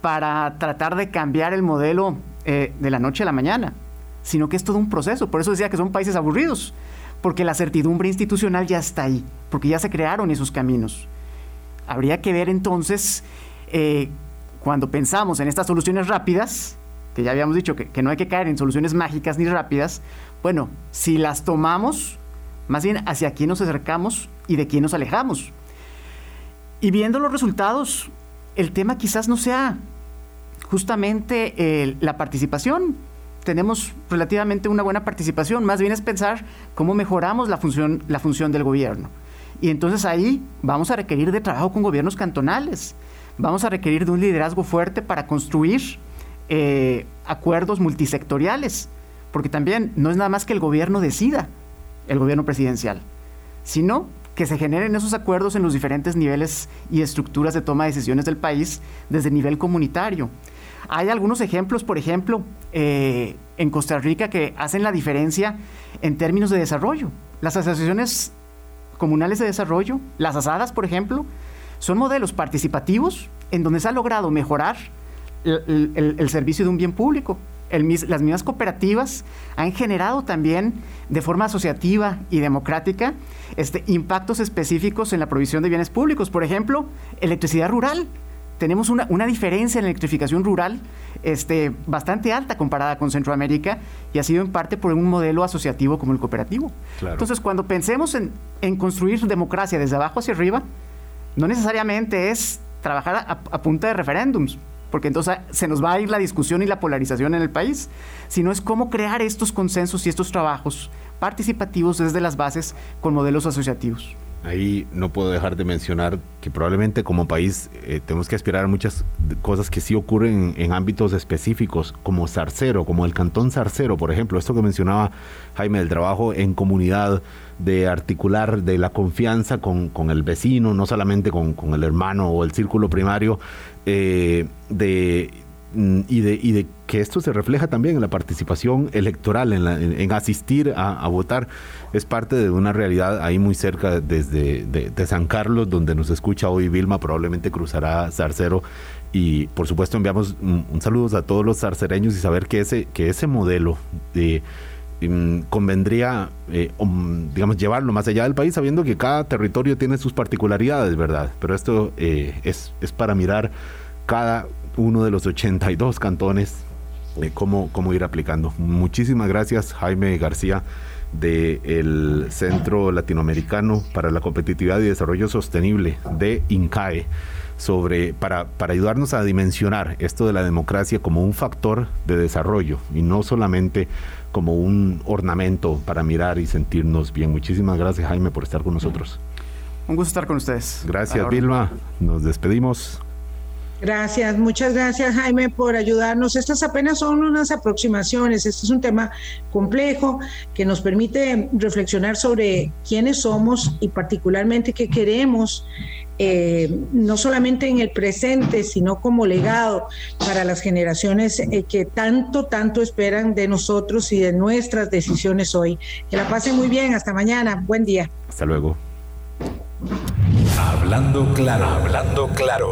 para tratar de cambiar el modelo eh, de la noche a la mañana, sino que es todo un proceso. Por eso decía que son países aburridos, porque la certidumbre institucional ya está ahí, porque ya se crearon esos caminos. Habría que ver entonces, eh, cuando pensamos en estas soluciones rápidas, que ya habíamos dicho que, no hay que caer en soluciones mágicas ni rápidas, bueno, si las tomamos, más bien hacia quién nos acercamos y de quién nos alejamos. Y viendo los resultados, el tema quizás no sea justamente la participación, tenemos relativamente una buena participación, más bien es pensar cómo mejoramos la función, la función del gobierno. Y entonces ahí vamos a requerir de trabajo con gobiernos cantonales, vamos a requerir de un liderazgo fuerte para construir eh, acuerdos multisectoriales, porque también no es nada más que el gobierno decida, el gobierno presidencial, sino que se generen esos acuerdos en los diferentes niveles y estructuras de toma de decisiones del país desde el nivel comunitario. Hay algunos ejemplos, por ejemplo, eh, en Costa Rica que hacen la diferencia en términos de desarrollo. Las asociaciones comunales de desarrollo, las asadas, por ejemplo, son modelos participativos en donde se ha logrado mejorar el, servicio de un bien público. las mismas cooperativas han generado también de forma asociativa y democrática este, impactos específicos en la provisión de bienes públicos. Por ejemplo, electricidad rural tenemos una, diferencia en la electrificación rural este, bastante alta comparada con Centroamérica y ha sido en parte por un modelo asociativo como el cooperativo. Entonces, cuando pensemos en, construir democracia desde abajo hacia arriba, no necesariamente es trabajar a, punta de referéndums, porque entonces se nos va a ir la discusión y la polarización en el país, sino es cómo crear estos consensos y estos trabajos participativos desde las bases con modelos asociativos. Ahí no puedo dejar de mencionar que probablemente como país eh, tenemos que aspirar a muchas cosas que sí ocurren en, ámbitos específicos, como Zarcero, como el Cantón Zarcero, por ejemplo, esto que mencionaba Jaime, el trabajo en comunidad, de articular de la confianza con, el vecino, no solamente con, el hermano o el círculo primario, eh, de y de, y de que esto se refleja también en la participación electoral, en, asistir a, votar, es parte de una realidad ahí muy cerca desde de, San Carlos, donde nos escucha hoy Vilma, probablemente cruzará Zarcero. Y por supuesto enviamos un, saludo a todos los zarcereños y saber que ese, que ese modelo de mm, convendría, eh, digamos, llevarlo más allá del país, sabiendo que cada territorio tiene sus particularidades, ¿verdad? Pero esto eh, es, es para mirar cada uno de los 82 cantones, de cómo, cómo ir aplicando. Muchísimas gracias, Jaime García del Centro Latinoamericano para la Competitividad y Desarrollo Sostenible de INCAE sobre para, para ayudarnos a dimensionar esto de la democracia como un factor de desarrollo y no solamente como un ornamento para mirar y sentirnos bien. Muchísimas gracias Jaime por estar con nosotros. Un gusto estar con ustedes. Gracias Vilma. Nos despedimos. Gracias, muchas gracias Jaime por ayudarnos. Estas apenas son unas aproximaciones. Este es un tema complejo que nos permite reflexionar sobre quiénes somos y particularmente qué queremos, eh, no solamente en el presente, sino como legado para las generaciones eh, que tanto, tanto esperan de nosotros y de nuestras decisiones hoy. Que la pasen muy bien. Hasta mañana. Buen día. Hasta luego. Hablando claro, hablando claro.